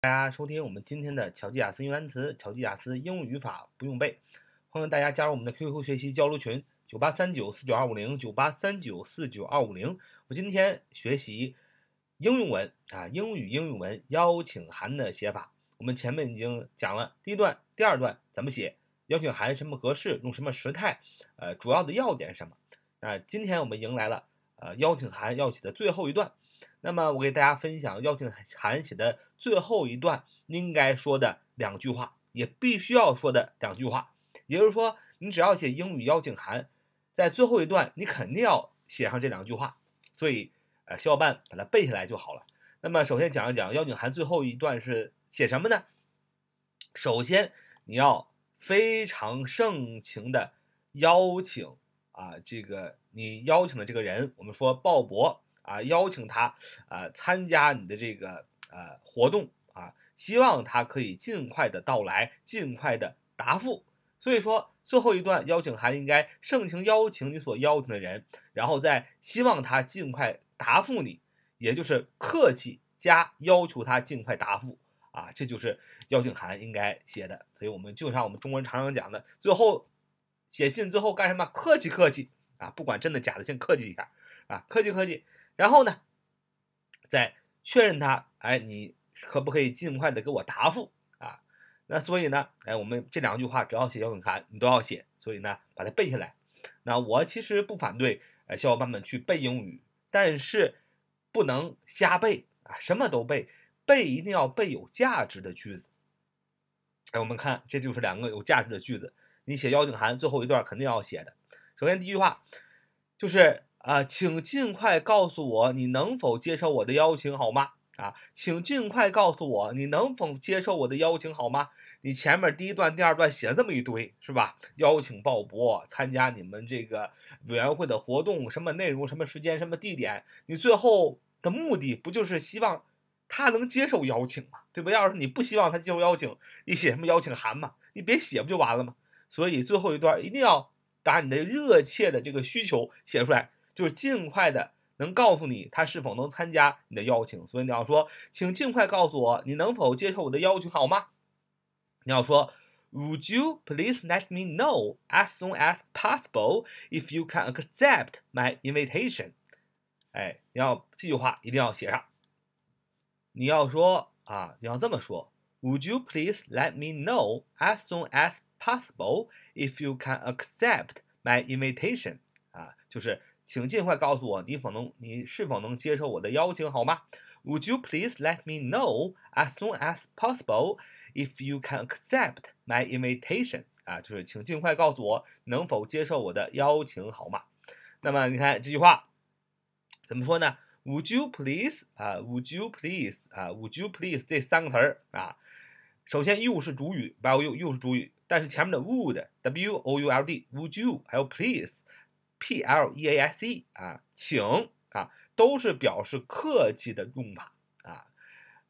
大家收听我们今天的巧记雅思英语单词、巧记雅思英语语法不用背，欢迎大家加入我们的 QQ 学习交流群：九八三九四九二五零九八三九四九二五零。我今天学习应用文啊，英语应用文邀请函的写法。我们前面已经讲了第一段、第二段怎么写邀请函，什么格式，用什么时态，呃，主要的要点是什么。那今天我们迎来了呃邀请函要写的最后一段。那么我给大家分享邀请函写的最后一段应该说的两句话，也必须要说的两句话。也就是说，你只要写英语邀请函，在最后一段你肯定要写上这两句话。所以，呃，小伙伴把它背下来就好了。那么，首先讲一讲邀请函最后一段是写什么呢？首先，你要非常盛情的邀请啊，这个你邀请的这个人，我们说鲍勃。啊，邀请他啊参加你的这个呃活动啊，希望他可以尽快的到来，尽快的答复。所以说，最后一段邀请函应该盛情邀请你所邀请的人，然后再希望他尽快答复你，也就是客气加要求他尽快答复啊，这就是邀请函应该写的。所以我们就像我们中国人常常讲的，最后写信最后干什么？客气客气啊，不管真的假的，先客气一下啊，客气客气。然后呢，再确认他，哎，你可不可以尽快的给我答复啊？那所以呢，哎，我们这两句话只要写邀请函，你都要写，所以呢，把它背下来。那我其实不反对，呃，小伙伴们去背英语，但是不能瞎背啊，什么都背，背一定要背有价值的句子。哎，我们看，这就是两个有价值的句子，你写邀请函最后一段肯定要写的。首先第一句话就是。啊，请尽快告诉我你能否接受我的邀请，好吗？啊，请尽快告诉我你能否接受我的邀请，好吗？你前面第一段、第二段写了这么一堆，是吧？邀请鲍勃参加你们这个委员会的活动，什么内容、什么时间、什么地点，你最后的目的不就是希望他能接受邀请吗？对吧？要是你不希望他接受邀请，你写什么邀请函嘛？你别写不就完了吗？所以最后一段一定要把你的热切的这个需求写出来。就是尽快的能告诉你他是否能参加你的邀请，所以你要说，请尽快告诉我你能否接受我的邀请，好吗？你要说，Would you please let me know as soon as possible if you can accept my invitation？哎，你要这句话一定要写上。你要说啊，你要这么说，Would you please let me know as soon as possible if you can accept my invitation？啊，就是。请尽快告诉我，你否能，你是否能接受我的邀请，好吗？Would you please let me know as soon as possible if you can accept my invitation？啊，就是请尽快告诉我能否接受我的邀请，好吗？那么你看这句话怎么说呢？Would you please？啊，Would you please？啊，Would you please？这三个词儿啊，首先 you 是主语，by you you 是主语，但是前面的 would，w o u l d，Would you？还有 please。P L E A S E 啊，请啊，都是表示客气的用法啊。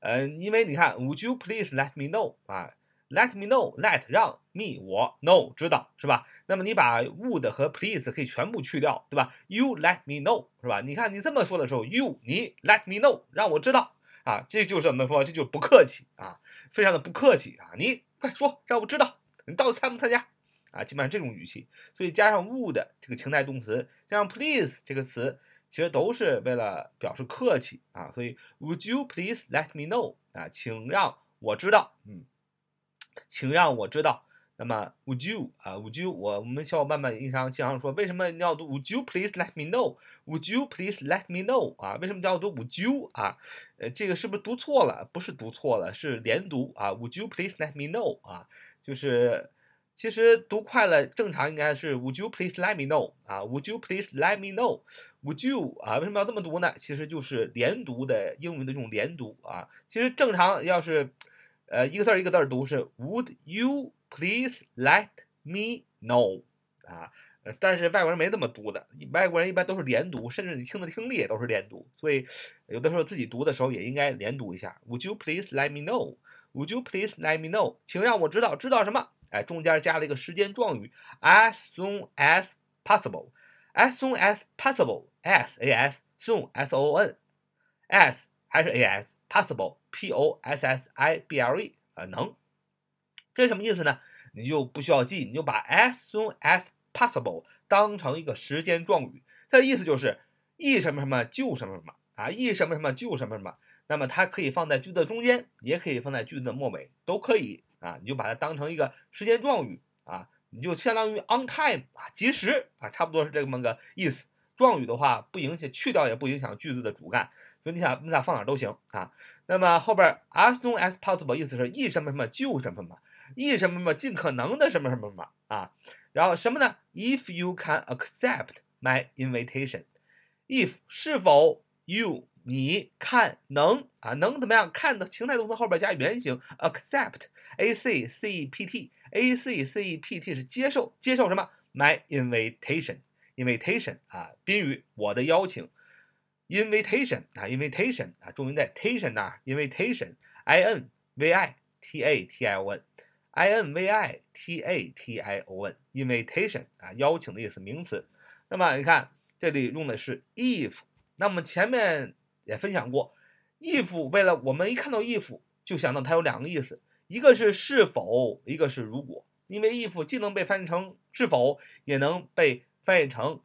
嗯，因为你看，Would you please let me know 啊？Let me know，let 让 me 我 know 知道是吧？那么你把 would 和 please 可以全部去掉，对吧？You let me know 是吧？你看你这么说的时候，You 你 let me know 让我知道啊，这就是怎么说？这就不客气啊，非常的不客气啊！你快说让我知道，你到底参不参加？啊，基本上这种语气，所以加上 would 这个情态动词，加上 please 这个词，其实都是为了表示客气啊。所以 Would you please let me know 啊，请让我知道，嗯，请让我知道。那么 Would you 啊，Would you 我我们小伙伴们经常经常说，为什么你要读 Would you please let me know？Would you please let me know 啊？为什么叫读 Would you 啊？呃，这个是不是读错了？不是读错了，是连读啊。Would you please let me know 啊？就是。其实读快了，正常应该是 Would you please let me know 啊？Would you please let me know？Would you 啊？为什么要这么读呢？其实就是连读的英文的这种连读啊。其实正常要是，呃，一个字儿一个字儿读是 Would you please let me know 啊？但是外国人没这么读的，外国人一般都是连读，甚至你听的听力也都是连读。所以有的时候自己读的时候也应该连读一下。Would you please let me know？Would you please let me know？请让我知道，知道什么？哎，中间加了一个时间状语，as soon as possible，as soon as possible，s a s soon s o n，as 还是 a s possible，p o s s i b l e 啊，能，这什么意思呢？你就不需要记，你就把 as soon as possible 当成一个时间状语，它的意思就是一什么什么就什么什么啊，一什么什么就什么什么。那么它可以放在句子的中间，也可以放在句子的末尾，都可以啊。你就把它当成一个时间状语啊，你就相当于 on time 啊，及时啊，差不多是这么个意思。状语的话不影响去掉也不影响句子的主干，所以你想你咋放哪都行啊。那么后边 as soon as possible 意思是一什么什么就什么什么，一什么什么尽可能的什么什么什么啊。然后什么呢？If you can accept my invitation，if 是否 you 你看能啊能怎么样？看的情态动词后边加原形，accept，a c c e p t，a c c e p t 是接受，接受什么？My invitation，invitation 啊宾语，我的邀请，invitation 啊 invitation 啊重音在 tation 那，invitation，i n v i t a t i o n，i n v i t a t i o n，invitation 啊邀请的意思，名词。那么你看这里用的是 if，那么前面。也分享过，if 为了我们一看到 if 就想到它有两个意思，一个是是否，一个是如果。因为 if 既能被翻译成是否，也能被翻译成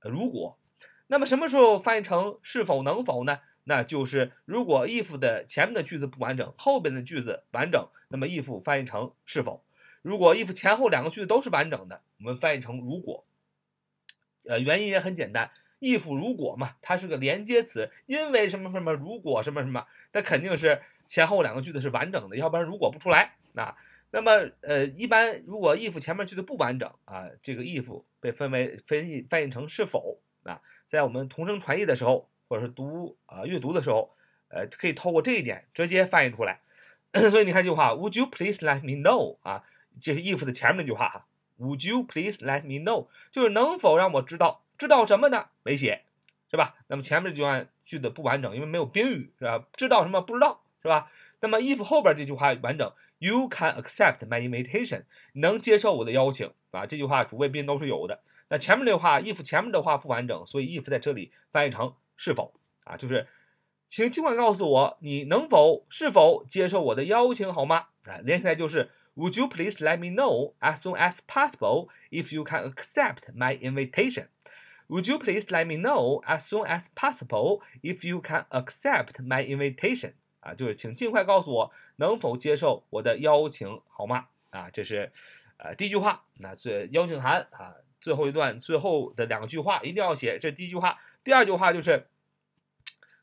如果。那么什么时候翻译成是否能否呢？那就是如果 if 的前面的句子不完整，后边的句子完整，那么 if 翻译成是否。如果 if 前后两个句子都是完整的，我们翻译成如果。呃，原因也很简单。If 如果嘛，它是个连接词，因为什么什么，如果什么什么，那肯定是前后两个句子是完整的，要不然如果不出来啊。那么呃，一般如果 if 前面句子不完整啊，这个 if 被分为分译翻译成是否啊，在我们同声传译的时候，或者是读啊阅读的时候，呃，可以透过这一点直接翻译出来。所以你看这句话，Would you please let me know 啊？这是 if 的前面那句话哈，Would you please let me know？就是能否让我知道。知道什么呢？没写，是吧？那么前面这句话句子不完整，因为没有宾语，是吧？知道什么？不知道，是吧？那么 if 后边这句话完整，You can accept my invitation，能接受我的邀请，啊，这句话主谓宾都是有的。那前面这句话 if 前面的话不完整，所以 if 在这里翻译成是否啊？就是请尽管告诉我你能否是否接受我的邀请，好吗？啊，连起来就是 Would you please let me know as soon as possible if you can accept my invitation？Would you please let me know as soon as possible if you can accept my invitation？啊，就是请尽快告诉我能否接受我的邀请，好吗？啊，这是呃第一句话。那最邀请函啊，最后一段最后的两句话一定要写。这是第一句话。第二句话就是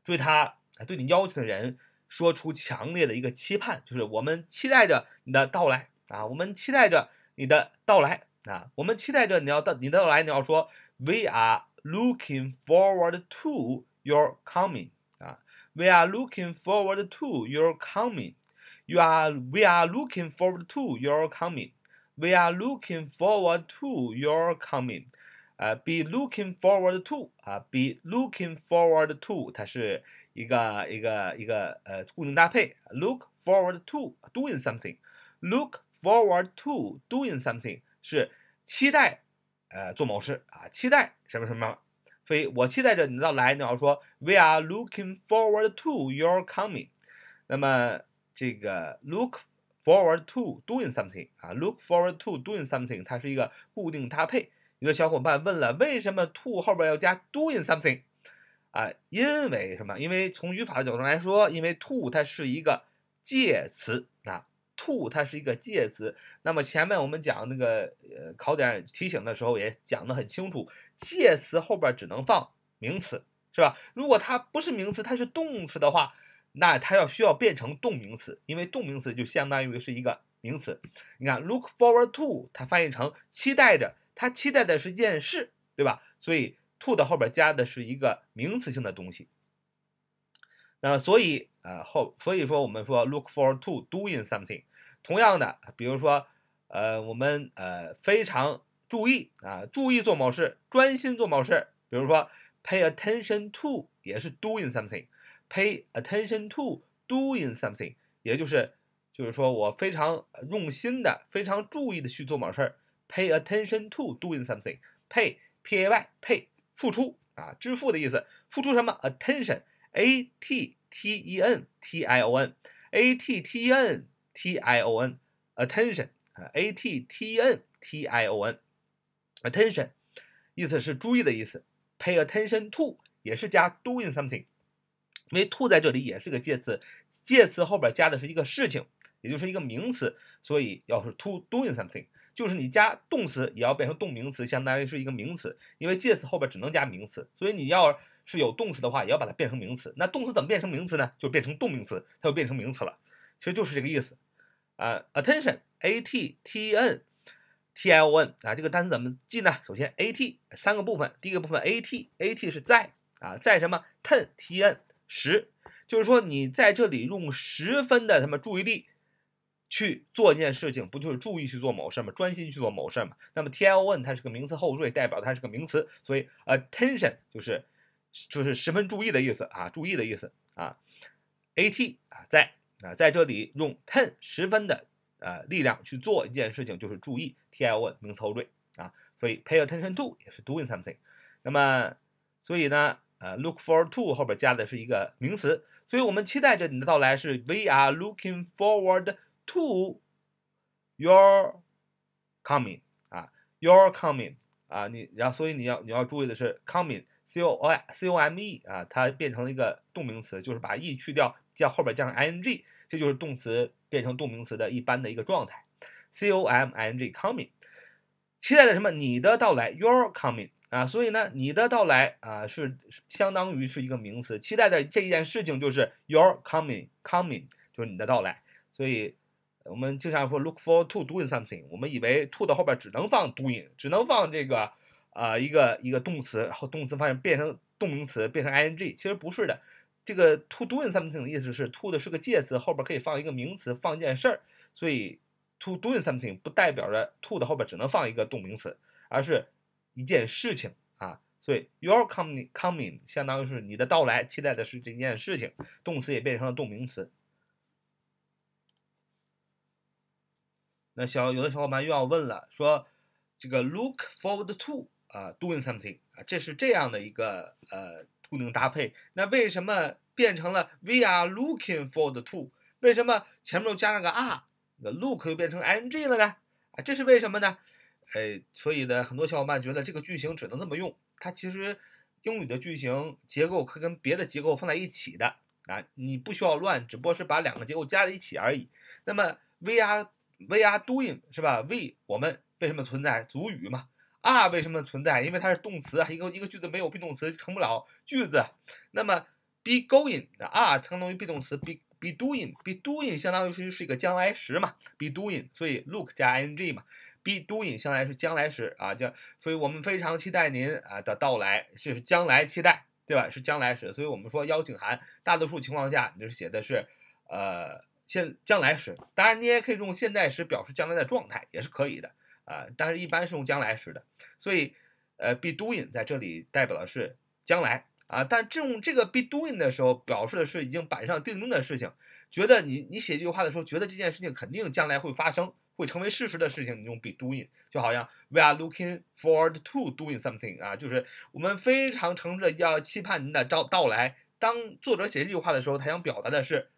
对他对你邀请的人说出强烈的一个期盼，就是我们期待着你的到来啊，我们期待着你的到来啊，我们期待着你要到你的到来，你要说。We are looking forward to your coming. 啊，We are looking forward to your coming. You are, we are looking forward to your coming. We are looking forward to your coming. 呃，be looking forward to 啊，be looking forward to，它是一个一个一个呃固定搭配。Look forward to doing something. Look forward to doing something 是期待 呃，做某事啊，期待什么什么，所以我期待着你的到来。你要说 We are looking forward to your coming。那么这个 look forward to doing something 啊，look forward to doing something，它是一个固定搭配。有的小伙伴问了，为什么 to 后边要加 doing something 啊？因为什么？因为从语法的角度来说，因为 to 它是一个介词啊。To 它是一个介词，那么前面我们讲那个呃考点提醒的时候也讲得很清楚，介词后边只能放名词，是吧？如果它不是名词，它是动词的话，那它要需要变成动名词，因为动名词就相当于是一个名词。你看，look forward to 它翻译成期待着，它期待的是件事，对吧？所以 to 的后边加的是一个名词性的东西。那所以啊后，所以说我们说 look forward to doing something。同样的，比如说，呃，我们呃非常注意啊，注意做某事，专心做某事。比如说 pay attention to 也是 doing something，pay attention to doing something，也就是就是说我非常用心的、非常注意的去做某事儿。pay attention to doing something，pay p a y pay 付出啊，支付的意思，付出什么？attention。A T T E N T I O N，A T T E N T I O N，attention 啊，A T T E N T I O N，attention，意思是注意的意思。Pay attention to 也是加 doing something，因为 to 在这里也是个介词，介词后边加的是一个事情，也就是一个名词，所以要是 to doing something，就是你加动词也要变成动名词，相当于是一个名词，因为介词后边只能加名词，所以你要是有动词的话，也要把它变成名词。那动词怎么变成名词呢？就变成动名词，它就变成名词了。其实就是这个意思。啊，attention，a t t n t i o n 啊，这个单词怎么记呢？首先 a t 三个部分，第一个部分 a t a t 是在啊，在什么 ten t n 十，就是说你在这里用十分的什么注意力去做一件事情，不就是注意去做某事吗？专心去做某事嘛。那么 t i o n 它是个名词后缀，代表它是个名词，所以 attention 就是就是十分注意的意思啊，注意的意思啊。a t 啊，在啊，在这里用 ten 十分的。呃，力量去做一件事情就是注意 t i o n 名词后缀啊，所以 pay attention to 也是 doing something。那么，所以呢，呃，look forward to 后边加的是一个名词，所以我们期待着你的到来是 We are looking forward to your coming 啊，your coming 啊，你然后所以你要你要注意的是 coming c o o c o m e 啊，它变成了一个动名词，就是把 e 去掉，加后边加上 i n g。这就是动词变成动名词的一般的一个状态，c o m i n g coming，期待的什么？你的到来，your coming 啊，所以呢，你的到来啊是相当于是一个名词，期待的这一件事情就是 your coming，coming 就是你的到来，所以我们经常说 look forward to doing something，我们以为 to 的后边只能放 doing，只能放这个啊一个一个动词，然后动词发现变成动名词变成 i n g，其实不是的。这个 to doing something 的意思是 to 的是个介词，后边可以放一个名词，放一件事儿，所以 to doing something 不代表着 to 的后边只能放一个动名词，而是一件事情啊。所以 your coming coming 相当于是你的到来，期待的是这件事情，动词也变成了动名词。那小有的小伙伴又要问了，说这个 look forward to 啊 doing something 啊，这是这样的一个呃。固定搭配，那为什么变成了 we are looking for the two？为什么前面又加上个 are？那 look 又变成 ing 了呢？啊，这是为什么呢？哎，所以呢，很多小伙伴觉得这个句型只能这么用。它其实英语的句型结构可跟别的结构放在一起的啊，你不需要乱，只不过是把两个结构加在一起而已。那么 we are we are doing 是吧？we 我们为什么存在？主语嘛。Are 为什么存在？因为它是动词，一个一个句子没有 be 动词成不了句子。那么 be going are 相当于 be 动词，be be doing be doing 相当于是是一个将来时嘛，be doing，所以 look 加 ing 嘛，be doing 相当于是将来时啊，将，所以我们非常期待您啊的到来，是将来期待，对吧？是将来时，所以我们说邀请函，大多数情况下你就是写的是呃现将来时，当然你也可以用现在时表示将来的状态，也是可以的。啊，但是一般是用将来时的，所以，呃，be doing 在这里代表的是将来啊。但这种这个 be doing 的时候，表示的是已经板上钉钉的事情，觉得你你写这句话的时候，觉得这件事情肯定将来会发生，会成为事实的事情，你用 be doing，就好像 we are looking forward to doing something 啊，就是我们非常诚挚的要期盼您的到到来。当作者写这句话的时候，他想表达的是，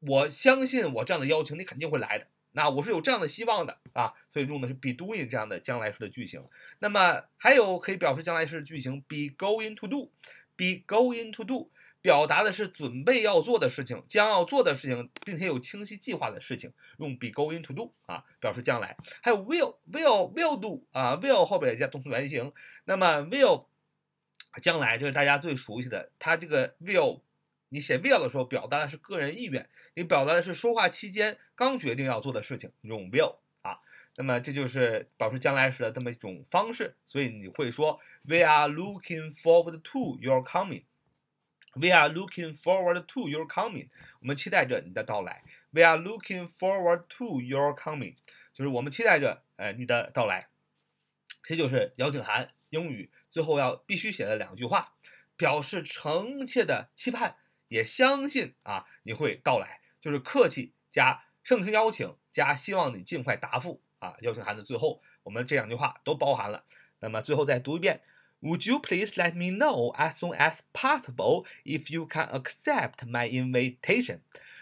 我相信我这样的邀请，你肯定会来的。那我是有这样的希望的啊，所以用的是 be doing 这样的将来时的句型。那么还有可以表示将来时的句型，be going to do，be going to do，表达的是准备要做的事情，将要做的事情，并且有清晰计划的事情，用 be going to do 啊，表示将来。还有 will，will，will do 啊，will 后边加动词原形。那么 will 将来就是大家最熟悉的，它这个 will。你写 will 的时候，表达的是个人意愿，你表达的是说话期间刚决定要做的事情，用 will 啊。那么这就是表示将来时的这么一种方式，所以你会说 We are looking forward to your coming. We are looking forward to your coming. 我们期待着你的到来。We are looking forward to your coming. 就是我们期待着呃你的到来。这就是邀请函英语最后要必须写的两句话，表示诚切的期盼。也相信啊，你会到来，就是客气加盛情邀请加希望你尽快答复啊。邀请函的最后，我们这两句话都包含了。那么最后再读一遍 Would you please let me know as soon as possible if you can accept my invitation?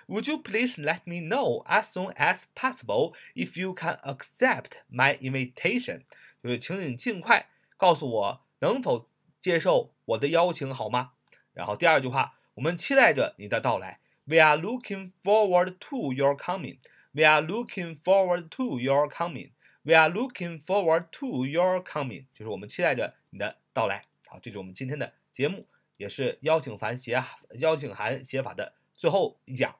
Would you please let me know as soon as possible if you can accept my invitation? 就是请你尽快告诉我能否接受我的邀请，好吗？然后第二句话，我们期待着你的到来。We are looking forward to your coming. We are looking forward to your coming. We are looking forward to your coming. 就是我们期待着你的到来。好，这是我们今天的节目，也是邀请函写邀请函写法的最后一讲。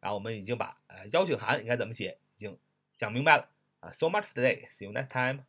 然后我们已经把呃邀请函应该怎么写已经讲明白了啊。So much for today. See you next time.